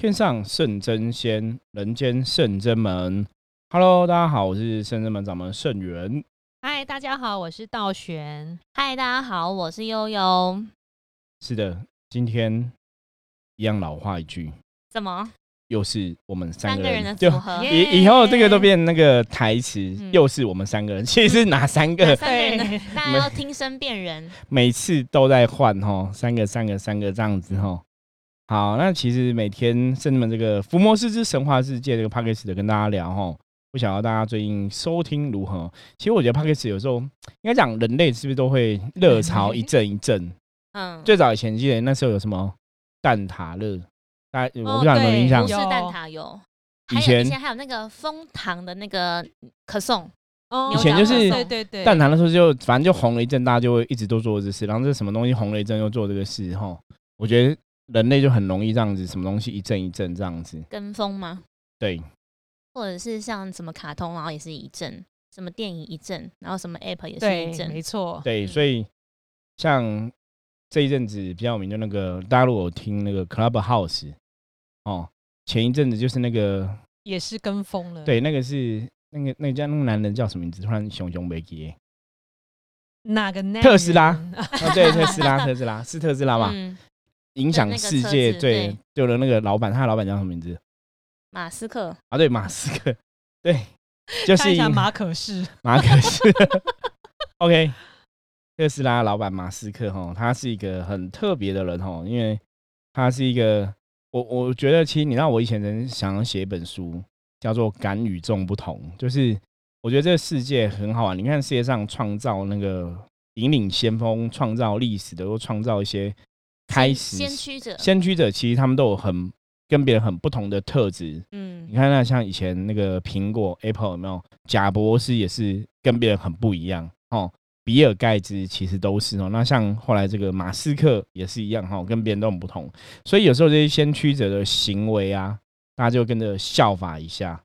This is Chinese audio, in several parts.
天上圣真仙，人间圣真门。Hello，大家好，我是圣真门掌门圣元。嗨，大家好，我是道玄。嗨，大家好，我是悠悠。是的，今天一样老话一句，怎么？又是我们三个人的组合？以以后这个都变那个台词，又是我们三个人。其实是哪三个？三个人，大家要听声辨人。每次都在换哈，三个、三个、三个这样子哈。好，那其实每天圣人们这个伏魔师之神话世界这个 p a c k a g e 的跟大家聊哈，不晓得大家最近收听如何？其实我觉得 p a c k a g e 有时候应该讲人类是不是都会热潮一阵一阵？嗯，最早以前记得那时候有什么蛋挞热，大家我不知道有没有印象？是蛋挞有，以前以前还有那个蜂糖的那个可颂，哦，以前就是对对对，蛋挞的时候就反正就红了一阵，大家就会一直都做这事，然后这什么东西红了一阵又做这个事哈，我觉得。人类就很容易这样子，什么东西一阵一阵这样子跟风吗？对，或者是像什么卡通，然后也是一阵，什么电影一阵，然后什么 app 也是一阵，没错。对，所以像这一阵子比较有名的那个，大家如果听那个 Clubhouse 哦，前一阵子就是那个也是跟风了。对，那个是那个那个叫那个男人叫什么名字？突然熊熊没记。哪个？特斯拉？对，特斯拉，特斯拉是特斯拉吗？影响世界最有的那个老板，他的老板叫什么名字？马斯克啊，对，马斯克，对，就是马可是 马可是。OK，特斯拉老板马斯克哈，他是一个很特别的人哈，因为他是一个，我我觉得其实你知道，我以前曾想要写一本书，叫做《敢与众不同》，就是我觉得这个世界很好玩。你看世界上创造那个引领先锋、创造历史的，或创造一些。开始先驱者，先驱者其实他们都有很跟别人很不同的特质。嗯，你看那像以前那个苹果 Apple 有没有？贾博士也是跟别人很不一样哦。比尔盖茨其实都是哦。那像后来这个马斯克也是一样哈，跟别人都很不同。所以有时候这些先驱者的行为啊，大家就跟着效法一下，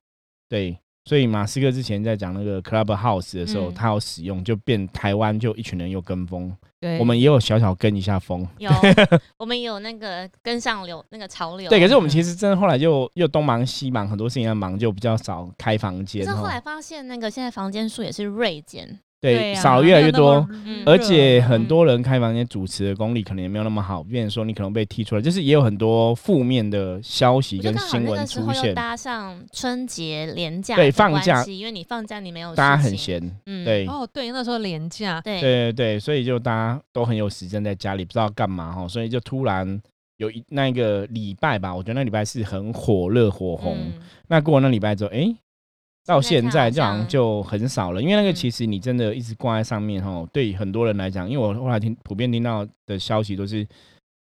对。所以马斯克之前在讲那个 Clubhouse 的时候，他要使用，就变台湾就一群人又跟风，对，我们也有小小跟一下风，有，我们有那个跟上流那个潮流，对。可是我们其实真的后来就又东忙西忙，很多事情要忙，就比较少开房间。可是后来发现那个现在房间数也是锐减。对，少越来越多，而且很多人开房间主持的功力可能也没有那么好，变成说你可能被踢出来，就是也有很多负面的消息跟新闻出现。搭上春节连假，对放假，因为你放假你没有，大家很闲，嗯，对，哦对，那时候连假，对。对对，所以就大家都很有时间在家里不知道干嘛哈，所以就突然有一那个礼拜吧，我觉得那礼拜是很火热火红，那过了那礼拜之后，哎。到现在这样就很少了，因为那个其实你真的一直挂在上面哈，对很多人来讲，因为我后来听普遍听到的消息都是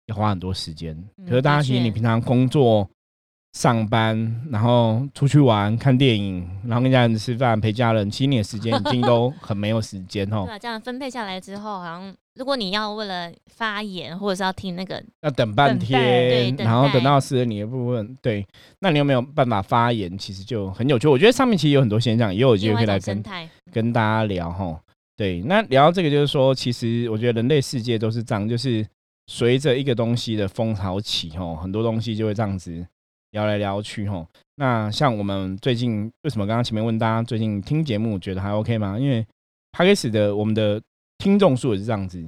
要花很多时间。可是大家其实你平常工作、上班，然后出去玩、看电影，然后跟家人吃饭、陪家人，其实你的时间已经都 很没有时间哦。对，这样分配下来之后，好像。如果你要为了发言，或者是要听那个，要等半天，然后等到适合你的部分，对，那你有没有办法发言？其实就很有趣。我觉得上面其实有很多现象，也有机会可以来跟跟大家聊哈。对，那聊这个就是说，其实我觉得人类世界都是这样，就是随着一个东西的风潮起吼，很多东西就会这样子聊来聊去吼。那像我们最近为什么刚刚前面问大家最近听节目觉得还 OK 吗？因为开始的我们的。听众数也是这样子，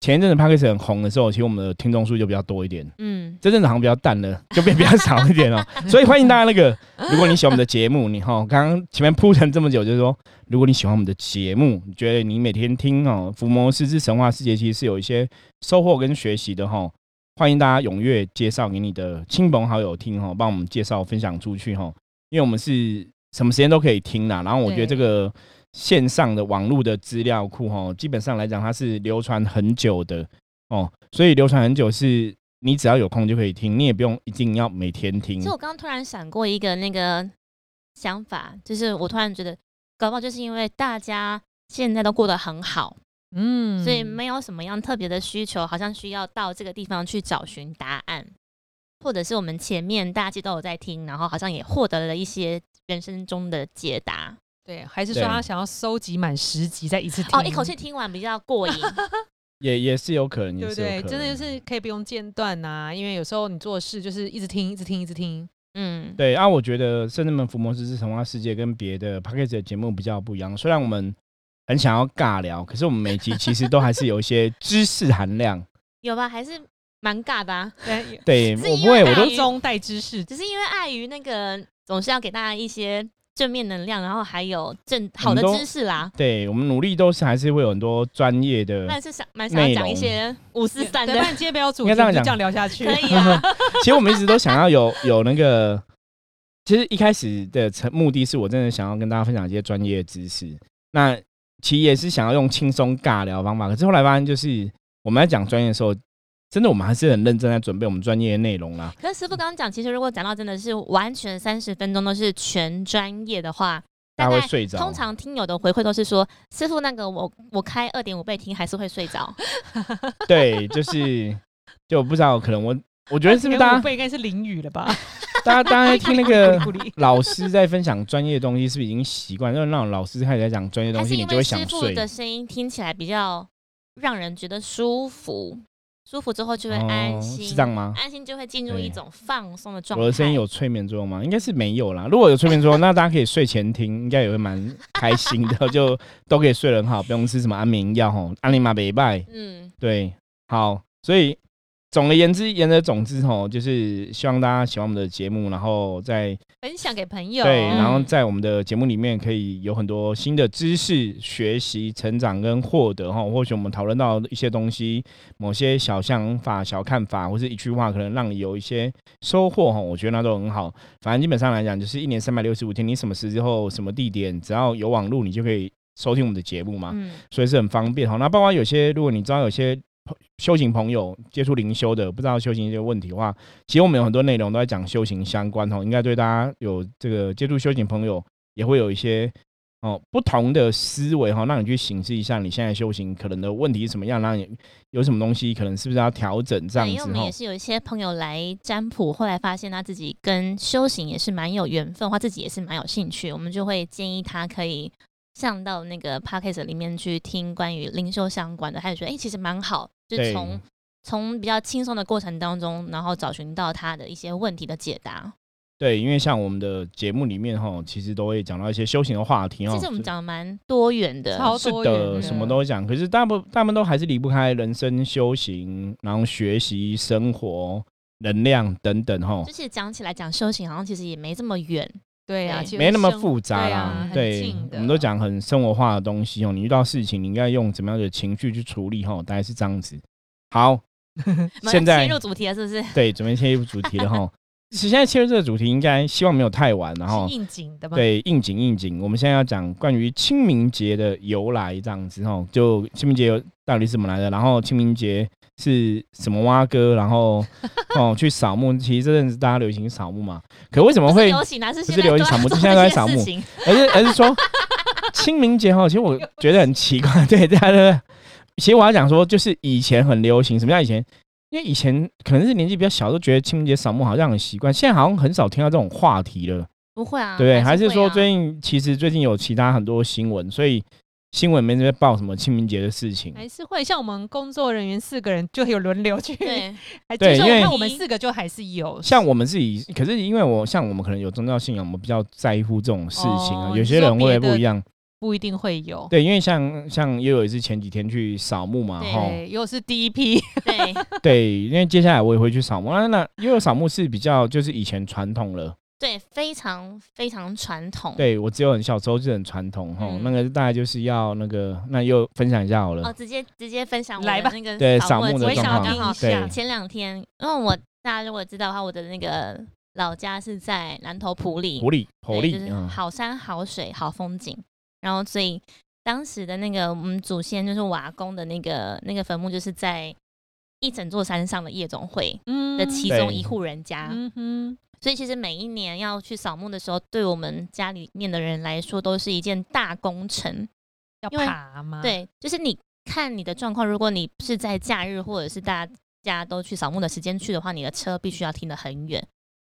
前一阵子 p a c k a g e 很红的时候，其实我们的听众数就比较多一点。嗯，这阵子好像比较淡了，就变比较少一点哦。所以欢迎大家那个，如果你喜欢我们的节目，你哈，刚刚前面铺陈这么久，就是说，如果你喜欢我们的节目，你觉得你每天听哦《伏魔师之神话世界》，其实是有一些收获跟学习的哈。欢迎大家踊跃介绍给你的亲朋好友听哈，帮我们介绍分享出去哈，因为我们是什么时间都可以听啦。然后我觉得这个。线上的网络的资料库，哈，基本上来讲，它是流传很久的哦，所以流传很久是你只要有空就可以听，你也不用一定要每天听。其实我刚刚突然闪过一个那个想法，就是我突然觉得，搞不好就是因为大家现在都过得很好，嗯，所以没有什么样特别的需求，好像需要到这个地方去找寻答案，或者是我们前面大家其实都有在听，然后好像也获得了一些人生中的解答。对，还是说他想要收集满十集再一次听？哦，一口气听完比较过瘾。也也是有可能，对不对？真的就是可以不用间断呐，因为有时候你做事就是一直听，一直听，一直听。嗯，对啊，我觉得《圣人们伏魔师之童话世界》跟别的 p a c k a g e 的节目比较不一样。虽然我们很想要尬聊，可是我们每集其实都还是有一些知识含量。有吧？还是蛮尬的。对，我不会，我都中带知识，只是因为碍于那个总是要给大家一些。正面能量，然后还有正好的知识啦。对我们努力都是还是会有很多专业的。但是想蛮想讲一些五四三的。接不要主题，这样讲聊下去可以啊。其实我们一直都想要有有那个，其实一开始的成目的是我真的想要跟大家分享一些专业知识。那其实也是想要用轻松尬聊方法，可是后来发现就是我们在讲专业的时候。真的，我们还是很认真在准备我们专业的内容啦。可是师傅刚刚讲，其实如果讲到真的是完全三十分钟都是全专业的话，大家会睡着。通常听友的回馈都是说，师傅那个我我开二点五倍听还是会睡着。对，就是就我不知道可能我我觉得是不是大家应该是淋雨了吧？大家大家听那个老师在分享专业的东西，是不是已经习惯？就是那种老师开始在讲专业东西，你就会想睡。师傅的声音听起来比较让人觉得舒服。舒服之后就会安心，是这样吗？安心就会进入一种放松的状态。我的声音有催眠作用吗？应该是没有啦。如果有催眠作用，那大家可以睡前听，应该也会蛮开心的，就都可以睡得很好，不用吃什么安眠药吼，安利玛北拜。嗯，对，好，所以。总而言之，言而总之，吼，就是希望大家喜欢我们的节目，然后再分享给朋友。对，然后在我们的节目里面可以有很多新的知识学习、成长跟获得，哈。或许我们讨论到一些东西，某些小想法、小看法，或是一句话，可能让你有一些收获，哈。我觉得那都很好。反正基本上来讲，就是一年三百六十五天，你什么时候、什么地点，只要有网络，你就可以收听我们的节目嘛。嗯。所以是很方便，哈。那包括有些，如果你知道有些。修行朋友接触灵修的，不知道修行一些问题的话，其实我们有很多内容都在讲修行相关哦，应该对大家有这个接触修行朋友也会有一些哦不同的思维哈，让你去审视一下你现在修行可能的问题是什么样，让你有什么东西可能是不是要调整这样子。因为我们也是有一些朋友来占卜，后来发现他自己跟修行也是蛮有缘分，或自己也是蛮有兴趣，我们就会建议他可以。上到那个 podcast 里面去听关于灵修相关的，他就觉得哎，其实蛮好，就是从从比较轻松的过程当中，然后找寻到他的一些问题的解答。对，因为像我们的节目里面哈，其实都会讲到一些修行的话题哦。其实我们讲的蛮多元的，是的，什么都讲。可是大部大部分都还是离不开人生修行，然后学习、生活、能量等等哈。就是讲起来讲修行，好像其实也没这么远。对呀，没那么复杂啦。对，我们都讲很生活化的东西哦。你遇到事情，你应该用怎么样的情绪去处理？哈，大概是这样子。好，现在切入主题了，是不是？对，准备切入主题了哈。现在切入这个主题，应该希望没有太晚，然后应景的吧？对，应景应景。我们现在要讲关于清明节的由来，这样子哈。就清明节到底是怎么来的？然后清明节是什么蛙哥？然后 哦，去扫墓。其实这阵子大家流行扫墓嘛，可为什么会流行？不是流行扫墓，现在都在扫墓，而是而是说清明节哈。其实我觉得很奇怪，对大家。其实我要讲说，就是以前很流行，什么叫以前？因为以前可能是年纪比较小，都觉得清明节扫墓好像很习惯，现在好像很少听到这种话题了。不会啊，对，还是说最近其实最近有其他很多新闻，所以新闻没在报什么清明节的事情。还是会像我们工作人员四个人就有轮流去，对，对，因为我们四个就还是有。像我们自己，可是因为我像我们可能有宗教信仰，我们比较在乎这种事情啊。有些人会不一样。不一定会有，对，因为像像悠悠也是前几天去扫墓嘛，对，又是第一批，对 对，因为接下来我也会去扫墓，那那悠悠扫墓是比较就是以前传统了，对，非常非常传统，对我只有很小时候就很传统哈，那个大概就是要那个，那又分享一下好了，哦，直接直接分享来吧，那个对扫墓的状况，对，前两天，因为我大家如果知道的话，我的那个老家是在南头埔里，埔里埔里，就是好山好水好风景，然后所以。当时的那个我们祖先就是瓦工的那个那个坟墓，就是在一整座山上的夜总会的其中一户人家。嗯哼，所以其实每一年要去扫墓的时候，对我们家里面的人来说都是一件大工程。要爬吗？对，就是你看你的状况，如果你是在假日或者是大家都去扫墓的时间去的话，你的车必须要停得很远，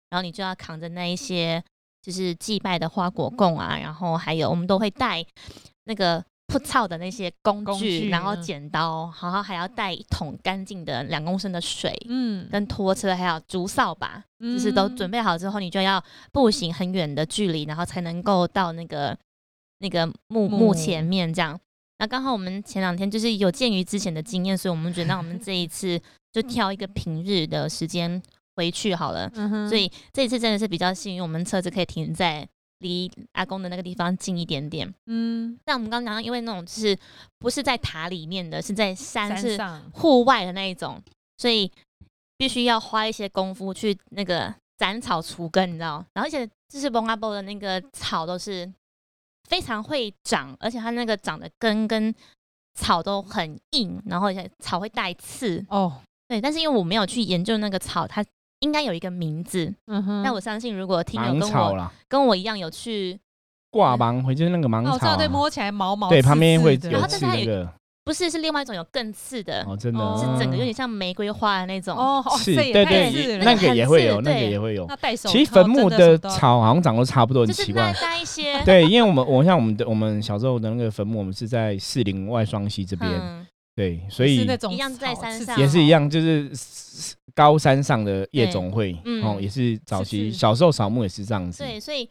然后你就要扛着那一些就是祭拜的花果供啊，然后还有我们都会带。那个铺草的那些工具，然后剪刀，然后还要带一桶干净的两公升的水，嗯，跟拖车，还有竹扫把，就是都准备好之后，你就要步行很远的距离，然后才能够到那个那个墓墓前面这样。那刚好我们前两天就是有鉴于之前的经验，所以我们觉得那我们这一次就挑一个平日的时间回去好了。所以这一次真的是比较幸运，我们车子可以停在。离阿公的那个地方近一点点，嗯，但我们刚刚讲，因为那种就是不是在塔里面的，是在山是户外的那一种，所以必须要花一些功夫去那个斩草除根，你知道？然后而且就是蒙阿波的那个草都是非常会长，而且它那个长的根跟草都很硬，然后而且草会带刺哦，对，但是因为我没有去研究那个草，它。应该有一个名字，嗯哼。那我相信，如果听友跟我跟我一样有去挂芒回，就是那个芒草，对，摸起来毛毛，对，旁边会有刺那个。不是，是另外一种有更刺的，哦，真的是整个有点像玫瑰花的那种哦，刺，对对，那个也会有，那个也会有。那手，其实坟墓的草好像长得差不多，很奇怪。带一些，对，因为我们我像我们的我们小时候的那个坟墓，我们是在四零外双溪这边。对，所以一样在山上，也是一样，就是高山上的夜总会，哦，也是早期小时候扫墓也是这样子。对，所以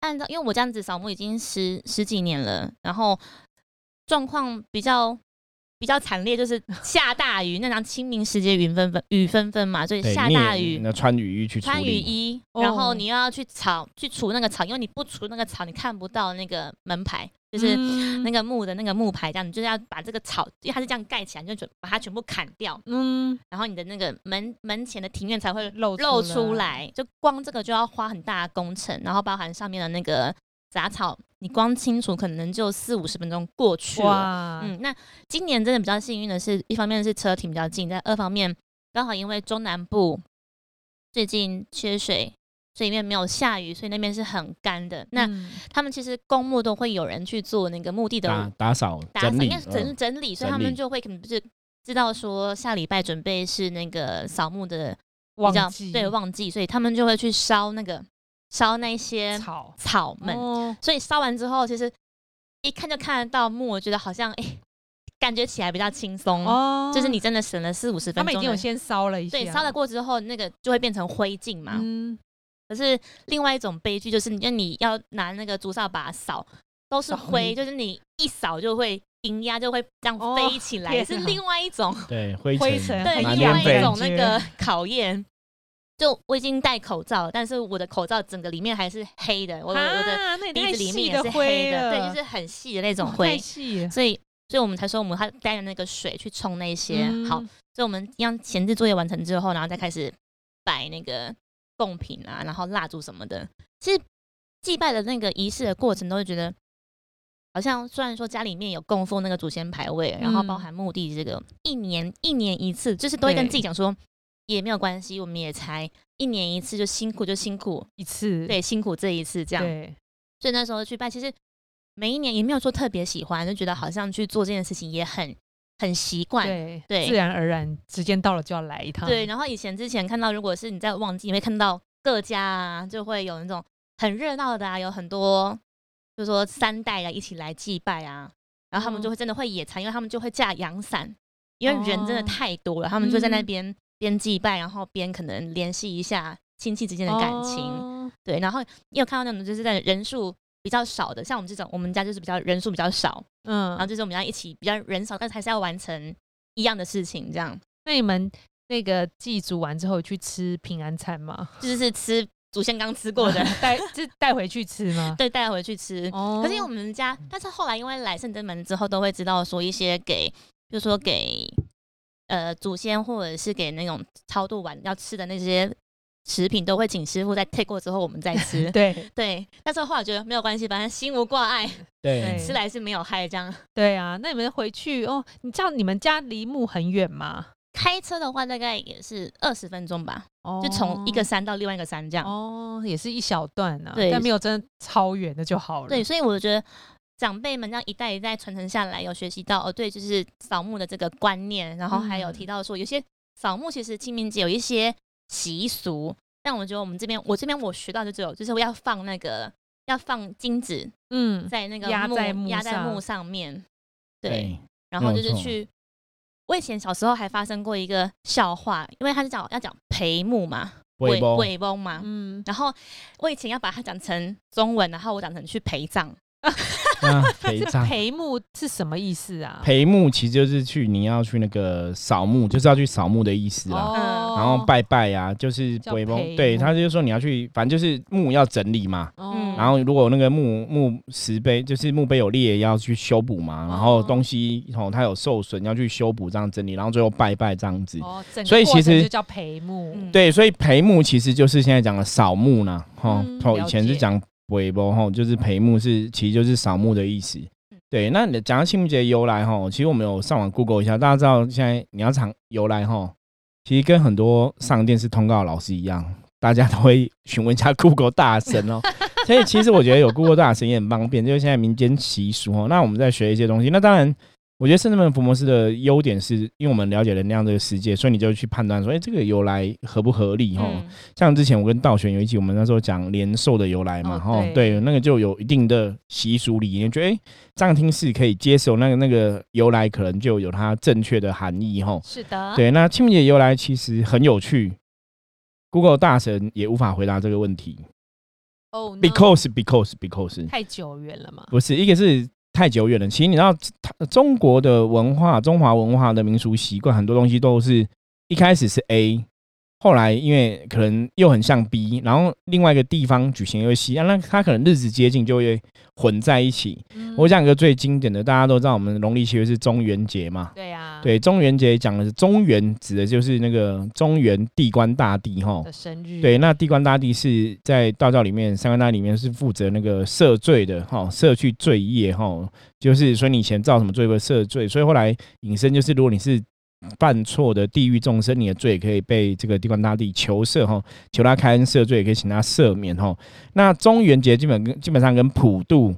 按照因为我这样子扫墓已经十十几年了，然后状况比较。比较惨烈，就是 下大雨，那张清明时节云纷纷，雨纷纷嘛，所以下大雨，那穿雨衣去穿雨衣，然后你又要去草去除那个草，因为你不除那个草，你看不到那个门牌，就是那个木的那个木牌，这样你就是要把这个草，因为它是这样盖起来，就准把它全部砍掉，嗯，然后你的那个门门前的庭院才会露露出来，就光这个就要花很大的工程，然后包含上面的那个。杂草，你光清除可能就四五十分钟过去了。嗯，那今年真的比较幸运的是，一方面是车停比较近，在二方面刚好因为中南部最近缺水，所以那边没有下雨，所以那边是很干的。那他们其实公墓都会有人去做那个墓地的打扫、打扫、整整理，所以他们就会可能不是知道说下礼拜准备是那个扫墓的旺季，对旺季，所以他们就会去烧那个。烧那些草草们，所以烧完之后，其实一看就看得到墓，我觉得好像哎，感觉起来比较轻松哦。就是你真的省了四五十分钟。他们已经有先烧了一下，对，烧了过之后，那个就会变成灰烬嘛。嗯。可是另外一种悲剧就是，你你要拿那个竹扫把扫，都是灰，就是你一扫就会阴压就会这样飞起来，也是另外一种对灰尘，对另外一种那个考验。就我已经戴口罩，但是我的口罩整个里面还是黑的，我我的鼻子里面也是黑的，对，就是很细的那种灰，所以所以我们才说我们还带着那个水去冲那些好，所以我们一样前置作业完成之后，然后再开始摆那个贡品啊，然后蜡烛什么的。其实祭拜的那个仪式的过程，都会觉得好像虽然说家里面有供奉那个祖先牌位，然后包含墓地这个一年一年一次，就是都会跟自己讲说。也没有关系，我们也才一年一次，就辛苦就辛苦一次，对，辛苦这一次这样。对，所以那时候去拜，其实每一年也没有说特别喜欢，就觉得好像去做这件事情也很很习惯，对对，自然而然，时间到了就要来一趟。对，然后以前之前看到，如果是你在旺季，你会看到各家啊，就会有那种很热闹的啊，有很多，就说三代啊一起来祭拜啊，然后他们就会真的会野餐，因为他们就会架阳伞，因为人真的太多了，他们就在那边。边祭拜，然后边可能联系一下亲戚之间的感情，对。然后你有看到那种就是在人数比较少的，像我们这种，我们家就是比较人数比较少，嗯。然后就是我们要一起比较人少，但是还是要完成一样的事情，这样。那你们那个祭祖完之后去吃平安餐吗？就是吃祖先刚吃过的，带就带回去吃吗？对，带回去吃。哦。可是因为我们家，但是后来因为来圣真门之后，都会知道说一些给，就说给。呃，祖先或者是给那种超度完要吃的那些食品，都会请师傅在 take 过之后，我们再吃。对 对，但是后来觉得没有关系，反正心无挂碍，对，吃来是没有害这样。对啊，那你们回去哦，你知道你们家离墓很远吗？开车的话大概也是二十分钟吧，就从一个山到另外一个山这样。哦，也是一小段啊，但没有真的超远的就好了。对，所以我觉得。长辈们这样一代一代传承下来，有学习到哦，对，就是扫墓的这个观念，然后还有提到说，有些扫墓其实清明节有一些习俗，但我觉得我们这边，我这边我学到就只有就是要放那个要放金子，嗯，在那个压在木压在木上面，对，然后就是去。我以前小时候还发生过一个笑话，因为他是讲要讲陪木嘛，鬼鬼翁嘛，嗯，然后我以前要把它讲成中文，然后我讲成去陪葬。陪葬陪墓是什么意思啊？陪墓其实就是去你要去那个扫墓，就是要去扫墓的意思啊。然后拜拜啊，就是鬼墓。对他就是说你要去，反正就是墓要整理嘛。然后如果那个墓墓石碑就是墓碑有裂，要去修补嘛。然后东西哦它有受损，要去修补这样整理。然后最后拜拜这样子。哦，所以其实就叫陪墓。对，所以陪墓其实就是现在讲的扫墓呢。哈，哦，以前是讲。尾波吼，就是陪墓是，其实就是扫墓的意思。对，那你讲到清明节由来吼，其实我们有上网 Google 一下，大家知道现在你要查由来吼，其实跟很多上电视通告老师一样，大家都会询问一下 Google 大神哦。所以其实我觉得有 Google 大神也很方便，就是现在民间习俗哦。那我们在学一些东西，那当然。我觉得圣人门福摩斯的优点是，因为我们了解能量这个世界，所以你就去判断说，哎，这个由来合不合理？哈，像之前我跟道玄有一集，我们那时候讲年兽的由来嘛，哈，对，那个就有一定的习俗理念，觉得哎，这样听是可以接受，那个那个由来可能就有它正确的含义，哈，是的，对。那清明节由来其实很有趣，Google 大神也无法回答这个问题。哦，because because because 太久远了嘛？不是，一个是。太久远了。其实你知道，中国的文化、中华文化的民俗习惯，很多东西都是一开始是 A。后来因为可能又很像 B，然后另外一个地方举行又 C，啊，那它可能日子接近就会混在一起。我讲一个最经典的，大家都知道，我们农历七月是中元节嘛。对呀。对，中元节讲的是中元，指的就是那个中元地官大帝哈的生日。对，那地官大帝是在道教里面，三官大里面是负责那个赦罪的哈，赦去罪业哈，就是说你以前造什么罪会赦罪，所以后来引申就是如果你是。犯错的地狱众生，你的罪可以被这个地官大帝求赦哈，求他开恩赦罪，也可以请他赦免哈。那中元节基本跟基本上跟普渡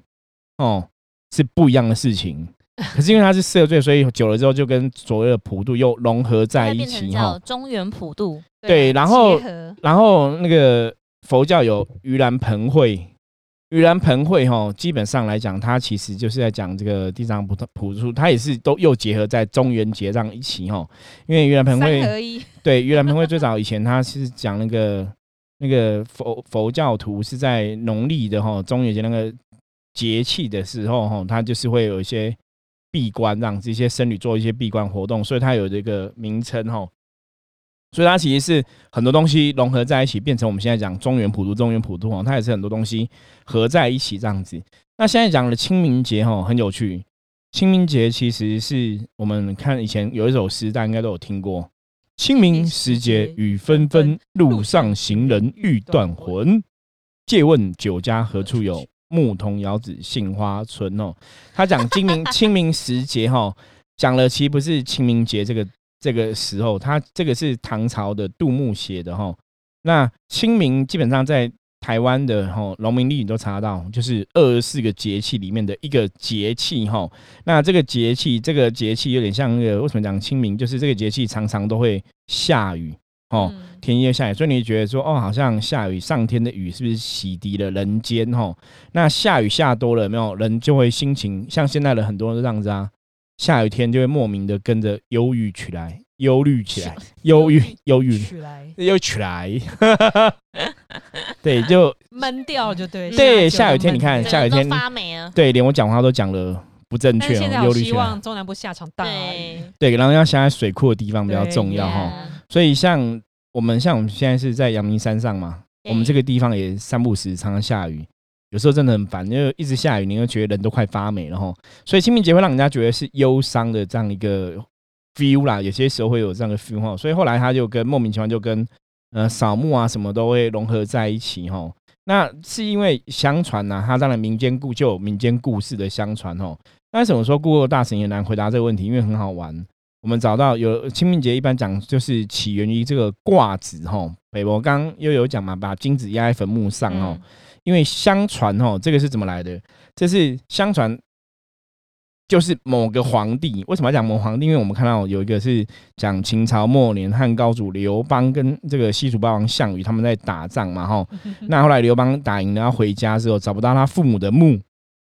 哦是不一样的事情，可是因为他是赦罪，所以久了之后就跟所谓的普渡又融合在一起哈。中元普渡对，然后然后那个佛教有盂兰盆会。盂兰盆会哈，基本上来讲，它其实就是在讲这个地藏菩萨普渡，它也是都又结合在中元节上一起哈。因为盂兰盆会，对盂兰盆会最早以前它是讲那个那个佛佛教徒是在农历的哈中元节那个节气的时候哈，它就是会有一些闭关，让这些僧侣做一些闭关活动，所以它有这个名称哈。所以它其实是很多东西融合在一起，变成我们现在讲中原普渡、中原普渡哦，它也是很多东西合在一起这样子。那现在讲的清明节哈，很有趣。清明节其实是我们看以前有一首诗，大家应该都有听过：“清明时节雨纷纷，路上行人欲断魂。借问酒家何处有？牧童遥指杏花村。”哦，他讲清明 清明时节哈，讲了其实不是清明节这个。这个时候，他这个是唐朝的杜牧写的哈。那清明基本上在台湾的哈农民历你都查到，就是二十四个节气里面的一个节气哈。那这个节气，这个节气有点像那个为什么讲清明？就是这个节气常常都会下雨哦，天夜下雨，所以你觉得说哦，好像下雨，上天的雨是不是洗涤了人间哈？那下雨下多了，没有人就会心情像现在的很多人这样子啊。下雨天就会莫名的跟着忧郁起来，忧虑起来，忧郁忧郁起来，又起来，对，就闷掉就对。对，下雨天你看，下雨天发霉了。对，连我讲话都讲了不正确。忧虑希望中南部下场大雨。对，然后要下在水库的地方比较重要哈。所以像我们，像我们现在是在阳明山上嘛，我们这个地方也三不时常常下雨。有时候真的很烦，因为一直下雨，你会觉得人都快发霉了哈。所以清明节会让人家觉得是忧伤的这样一个 feel 啦。有些时候会有这样的 feel 哈。所以后来他就跟莫名其妙就跟呃扫墓啊什么都会融合在一起哈。那是因为相传呐，他当然民间故旧民间故事的相传哈。那什么说顾客大神也难回答这个问题？因为很好玩，我们找到有清明节一般讲就是起源于这个卦子哈。北伯刚又有讲嘛，把金子压在坟墓上哦。因为相传哦，这个是怎么来的？这是相传就是某个皇帝。为什么要讲某皇帝？因为我们看到有一个是讲秦朝末年汉高祖刘邦跟这个西楚霸王项羽他们在打仗嘛，哈。那后来刘邦打赢了要回家之后，找不到他父母的墓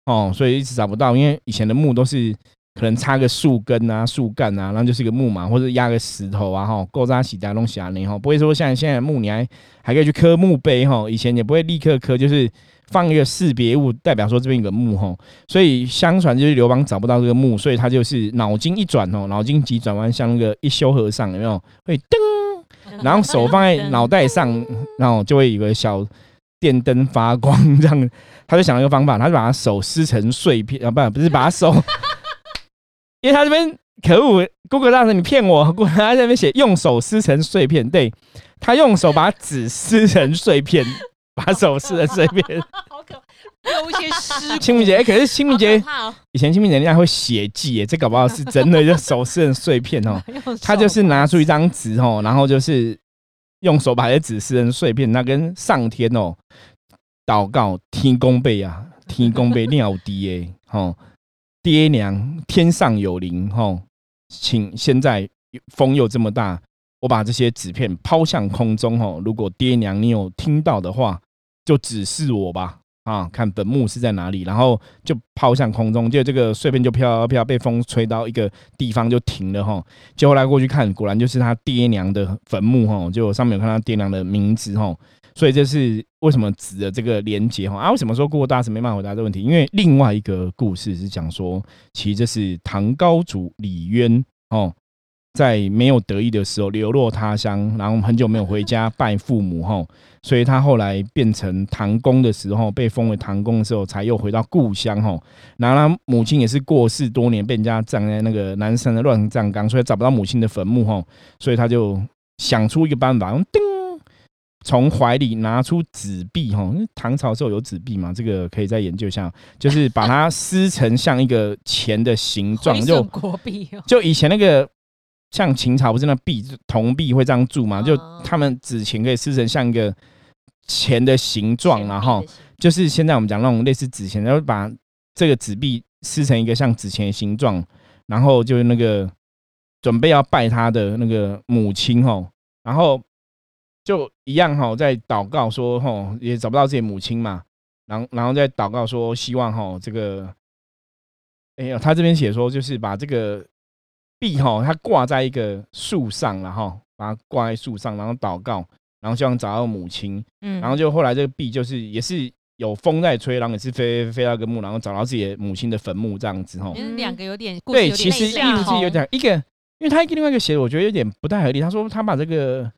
哦，所以一直找不到，因为以前的墓都是。可能插个树根啊、树干啊，然后就是一个木嘛，或者压个石头啊，哈，够扎起大东西啊，你哈，不会说像现在木你还还可以去刻墓碑哈，以前也不会立刻刻，就是放一个识别物，代表说这边有个墓哈，所以相传就是刘邦找不到这个墓，所以他就是脑筋一转哦，脑筋急转弯，像那个一休和尚有没有？会噔，然后手放在脑袋上，然后就会有个小电灯发光这样，他就想了一个方法，他就把他手撕成碎片啊，不不是把手。因为他这边可恶，Google 大神，你骗我！他这边写用手撕成碎片，对他用手把纸撕成碎片，把手撕成碎片，好可怕有一些湿。清明节，可是清明节以前清明节人家会写记，哎，这搞不好是真的，就手撕成碎片哦。他就是拿出一张纸哦，然后就是用手把这纸撕成碎片，那跟上天哦祷告，天公背啊，天公背尿滴哎，吼。爹娘，天上有灵吼，请现在风又这么大，我把这些纸片抛向空中吼。如果爹娘你有听到的话，就指示我吧啊，看坟墓是在哪里，然后就抛向空中，就这个碎片就飘飘，被风吹到一个地方就停了哈。就后来过去看，果然就是他爹娘的坟墓哈，就上面有看到爹娘的名字哈。所以这是为什么指的这个连接哈啊？为什么说过大是没办法回答这个问题？因为另外一个故事是讲说，其实这是唐高祖李渊哦，在没有得意的时候流落他乡，然后很久没有回家拜父母哈，所以他后来变成唐公的时候，被封为唐公的时候，才又回到故乡哈。然后他母亲也是过世多年，被人家葬在那个南山的乱葬岗，所以找不到母亲的坟墓哈，所以他就想出一个办法，用叮。从怀里拿出纸币，哈，唐朝时候有纸币嘛？这个可以再研究一下，就是把它撕成像一个钱的形状，就国币，就以前那个像秦朝不是那币铜币会这样铸嘛？就他们纸钱可以撕成像一个钱的形状，然后就是现在我们讲那种类似纸钱，然后把这个纸币撕成一个像纸钱的形状，然后就是那个准备要拜他的那个母亲，哈，然后。就一样哈，在祷告说哈，也找不到自己母亲嘛，然后然后再祷告说，希望哈这个，哎呀，他这边写说就是把这个币哈，它挂在一个树上然后把它挂在树上，然后祷告，然后希望找到母亲，嗯，然后就后来这个币就是也是有风在吹，然后也是飞飞到一个墓，然后找到自己的母亲的坟墓这样子哈，两个有点对，其实意思有点一个，因为他一个另外一个写的，我觉得有点不太合理。他说他把这个。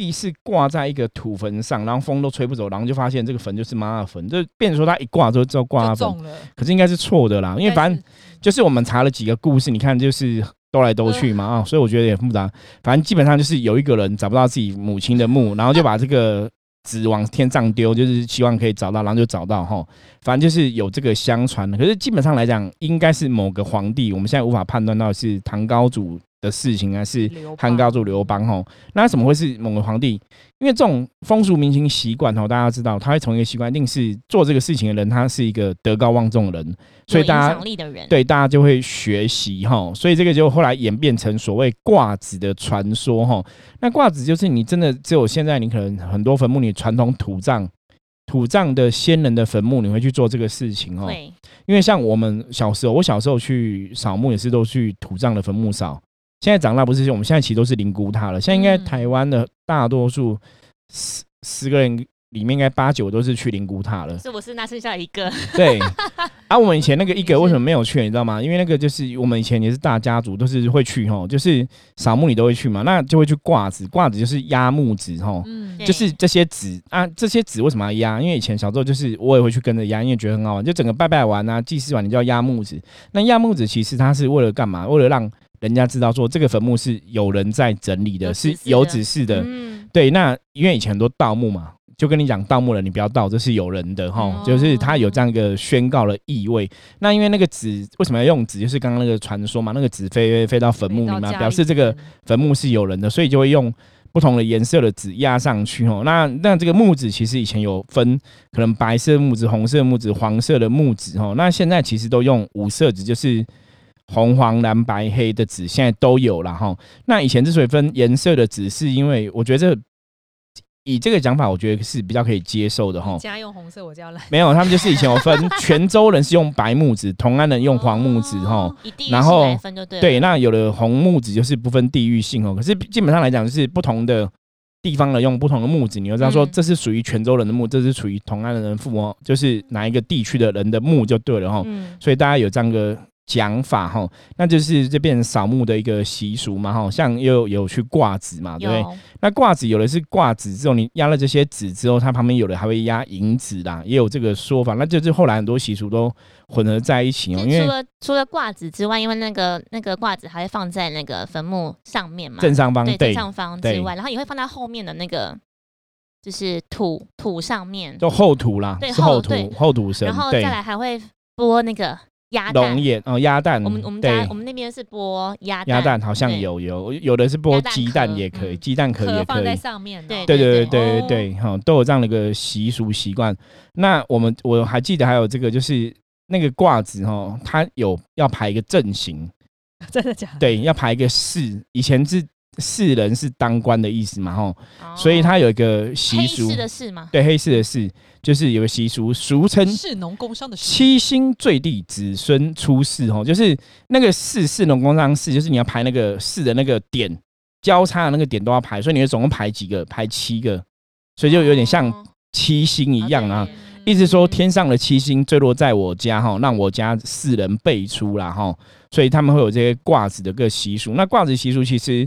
币是挂在一个土坟上，然后风都吹不走，然后就发现这个坟就是妈的坟，就变成说他一挂就就挂坟，可是应该是错的啦，因为反正就是我们查了几个故事，你看就是兜来兜去嘛啊，所以我觉得也复杂。反正基本上就是有一个人找不到自己母亲的墓，然后就把这个纸往天上丢，就是希望可以找到，然后就找到哈。反正就是有这个相传的，可是基本上来讲，应该是某个皇帝，我们现在无法判断到是唐高祖。的事情啊，是汉高祖刘邦吼，那怎么会是某个皇帝？因为这种风俗民情习惯吼，大家知道，他会从一个习惯，一定是做这个事情的人，他是一个德高望重的人，所以大家对大家就会学习哈，所以这个就后来演变成所谓卦子的传说哈。那卦子就是你真的只有现在，你可能很多坟墓，你传统土葬土葬的先人的坟墓，你会去做这个事情哦。因为像我们小时候，我小时候去扫墓也是都去土葬的坟墓扫。现在长大不是，我们现在其实都是灵骨塔了。现在应该台湾的大多数十十个人里面，应该八九都是去灵骨塔了。是不是？那剩下一个。对。啊，我们以前那个一个为什么没有去？你知道吗？因为那个就是我们以前也是大家族，都是会去哈，就是扫墓你都会去嘛，那就会去挂纸，挂纸就是压木纸哈，就是这些纸啊，这些纸为什么要压？因为以前小时候就是我也会去跟着压，因为觉得很好玩，就整个拜拜完啊，祭祀完你就要压木纸。那压木纸其实它是为了干嘛？为了让人家知道说这个坟墓是有人在整理的，是有指示的。嗯，对。那因为以前很多盗墓嘛，就跟你讲盗墓了，你不要盗，这是有人的哈，就是他有这样一个宣告的意味。那因为那个纸为什么要用纸？就是刚刚那个传说嘛，那个纸飞飞到坟墓里面，表示这个坟墓是有人的，所以就会用不同的颜色的纸压上去哦。那那这个木纸其实以前有分，可能白色木纸、红色木纸、黄色的木纸哦。那现在其实都用五色纸，就是。红黄蓝白黑的纸，现在都有了哈。那以前之所以分颜色的纸，是因为我觉得以这个讲法，我觉得是比较可以接受的哈。家用红色，我家蓝。没有，他们就是以前有分泉州人是用白木纸，同安人用黄木纸哈。然后对，那有的红木纸就是不分地域性哦。可是基本上来讲，就是不同的地方的用不同的木纸，你就知道说这是属于泉州人的木，这是属于同安人的木哦，就是哪一个地区的人的木就对了哈。所以大家有这样个。讲法哈，那就是这边扫墓的一个习俗嘛哈，像又有去挂纸嘛，对不对？那挂纸有的是挂纸之后，你压了这些纸之后，它旁边有的还会压银纸啦，也有这个说法。那就是后来很多习俗都混合在一起哦。因为除了除了挂纸之外，因为那个那个挂纸还会放在那个坟墓上面嘛，正上方对正上方之外，然后也会放在后面的那个就是土土上面，就厚土啦，对厚土厚土神，然后再来还会播那个。鸭蛋哦，鸭蛋。我们我们家我们那边是剥鸭鸭蛋，好像有有有的是剥鸡蛋也可以，鸡蛋壳也可以放在上面。对对对对对对，哈，都有这样的一个习俗习惯。那我们我还记得还有这个，就是那个挂子哈，它有要排一个阵型，真的假？的对，要排一个四，以前是。士人是当官的意思嘛，吼，所以他有一个习俗，黑的士吗？对，黑市的市就是有个习俗，俗称士农工商的七星坠地，子孙出世，吼，就是那个士士农工商士，就是你要排那个士的那个点交叉的那个点都要排，所以你总共排几个？排七个，所以就有点像七星一样啊。意思说天上的七星坠落在我家，哈，让我家世人辈出啦，哈，所以他们会有这些挂子的个习俗。那挂子习俗其实。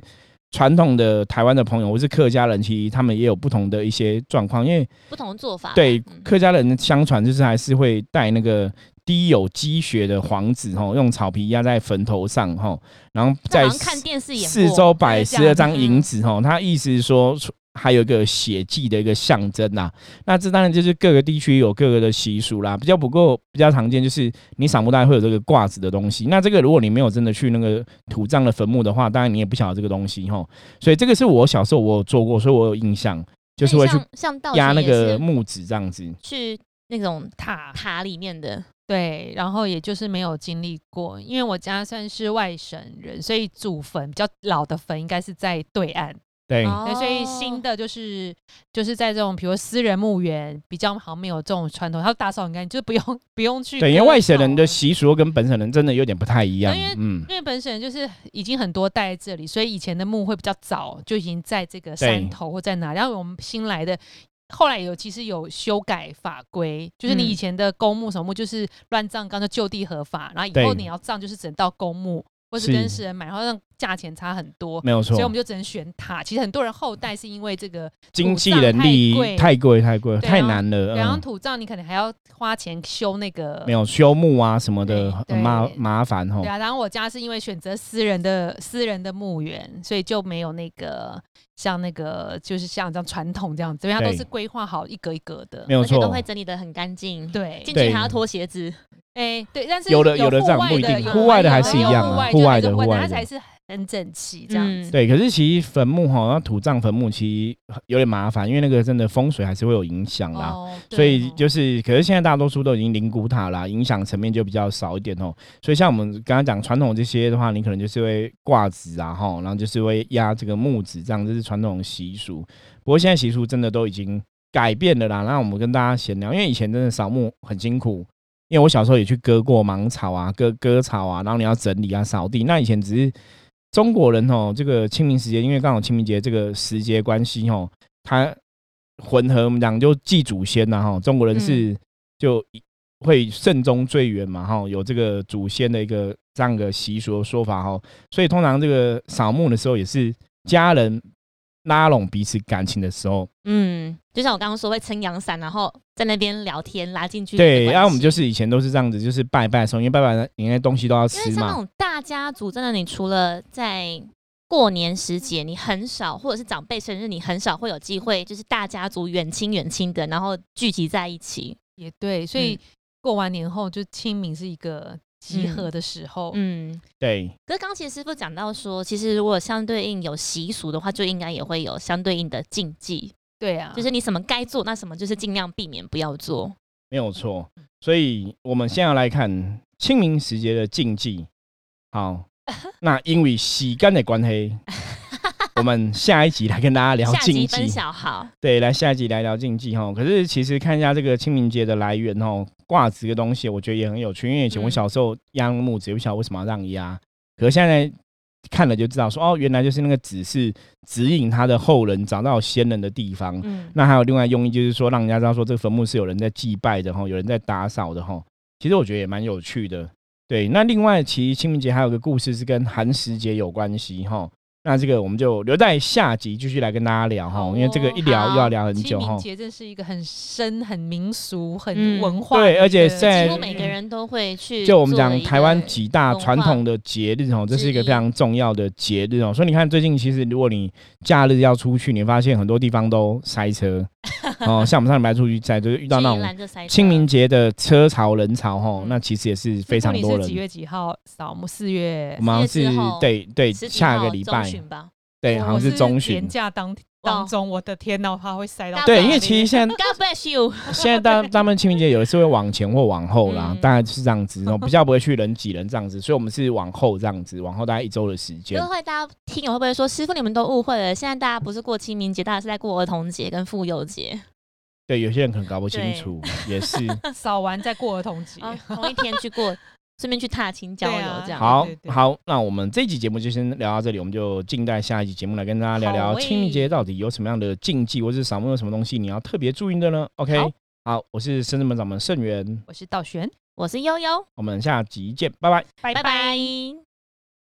传统的台湾的朋友，或是客家人，其实他们也有不同的一些状况，因为不同的做法。对客家人相传就是还是会带那个滴有积雪的黄纸，吼，用草皮压在坟头上，吼，然后在四周摆十二张银纸，吼，他意思是说。还有一个血祭的一个象征呐，那这当然就是各个地区有各个的习俗啦。比较不够比较常见就是你扫墓大概会有这个挂子的东西。那这个如果你没有真的去那个土葬的坟墓的话，当然你也不晓得这个东西吼。所以这个是我小时候我有做过，所以我有印象，就是会去像压那个木纸这样子，去那种塔塔里面的。对，然后也就是没有经历过，因为我家算是外省人，所以祖坟比较老的坟应该是在对岸。对，所以新的就是就是在这种，比如私人墓园比较好，没有这种传统，他打扫很干净，就不用不用去。对，因为外省人的习俗跟本省人真的有点不太一样。因为嗯，因为本省人就是已经很多代在这里，所以以前的墓会比较早就已经在这个山头或在哪。然后我们新来的，后来有其实有修改法规，就是你以前的公墓什么墓就是乱葬岗就就地合法，然后以后你要葬就是只能到公墓。或是跟私人买，然后让价钱差很多，没有错，所以我们就只能选它。其实很多人后代是因为这个经济能力太贵太贵太难了。然后土葬你可能还要花钱修那个，没有修墓啊什么的，很麻麻烦哦。对啊，然后我家是因为选择私人的私人的墓园，所以就没有那个像那个就是像这样传统这样，子，因为它都是规划好一格一格的，没有错，都会整理的很干净。对，进去还要脱鞋子。哎，对，但是有的有的这样不一定，户外的还是一样啊，户外的户外的才是很整齐这样子。对，可是其实坟墓哈，那土葬坟墓其实有点麻烦，因为那个真的风水还是会有影响啦。所以就是，可是现在大多数都已经灵骨塔啦，影响层面就比较少一点哦。所以像我们刚刚讲传统这些的话，你可能就是会挂纸啊哈，然后就是会压这个木纸，这样这是传统习俗。不过现在习俗真的都已经改变了啦。那我们跟大家闲聊，因为以前真的扫墓很辛苦。因为我小时候也去割过芒草啊，割割草啊，然后你要整理啊、扫地。那以前只是中国人哦，这个清明时节，因为刚好清明节这个时节关系哦，它混合我们讲就祭祖先呐哈。中国人是就会慎终追远嘛哈，有这个祖先的一个这样的习俗的说法哈。所以通常这个扫墓的时候也是家人。拉拢彼此感情的时候，嗯，就像我刚刚说会撑阳伞，然后在那边聊天，拉进去。对，然后我们就是以前都是这样子，就是拜拜的时候，因为拜拜因为东西都要吃嘛。因为像那种大家族，真的，你除了在过年时节，你很少，或者是长辈生日，你很少会有机会，就是大家族远亲远亲的，然后聚集在一起。也对，所以过完年后，就清明是一个。集合的时候，嗯，对。可是刚其实师傅讲到说，其实如果相对应有习俗的话，就应该也会有相对应的禁忌。对啊，就是你什么该做，那什么就是尽量避免不要做。没有错。所以我们现在来看清明时节的禁忌。好，那因为洗干的关系，我们下一集来跟大家聊禁忌。小好，对，来下一集来聊禁忌哈。可是其实看一下这个清明节的来源哦，挂纸的东西，我觉得也很有趣。因为以前我小时候压木子，也不晓得为什么要让压，可是现在看了就知道，说哦，原来就是那个指是指引他的后人找到先人的地方。嗯，那还有另外用意，就是说让人家知道说这个坟墓是有人在祭拜的哈，有人在打扫的哈。其实我觉得也蛮有趣的。对，那另外其实清明节还有个故事是跟寒食节有关系哈。那这个我们就留在下集继续来跟大家聊哈，因为这个一聊又要聊很久哈。清明节这是一个很深、很民俗、很文化，对，而且在几乎每个人都会去。就我们讲台湾几大传统的节日哦，这是一个非常重要的节日哦。所以你看最近其实如果你假日要出去，你发现很多地方都塞车 哦，像我们上礼拜出去在就是遇到那种清明节的车潮人潮哈，那其实也是非常多人。几月几号扫墓？四月？我们是对对下个礼拜。对，好像是中旬。年假当当中，我的天呐，他会塞到。对，因为其实现在 God bless you。现在大 他们清明节有的是会往前或往后啦，大概是这样子，比较不会去人挤人这样子，所以我们是往后这样子，往后大概一周的时间。就会大家听友会不会说，师傅你们都误会了？现在大家不是过清明节，大家是在过儿童节跟妇幼节。对，有些人可能搞不清楚，也是 扫完再过儿童节，同一天去过。顺便去踏青郊游，这样。好好。那我们这集节目就先聊到这里，我们就静待下一集节目来跟大家聊聊清明节到底有什么样的禁忌，或是扫墓有什么东西你要特别注意的呢？OK，好，我是深圳门掌门盛元，我是道玄，我是悠悠，我们下集见，拜拜，拜拜。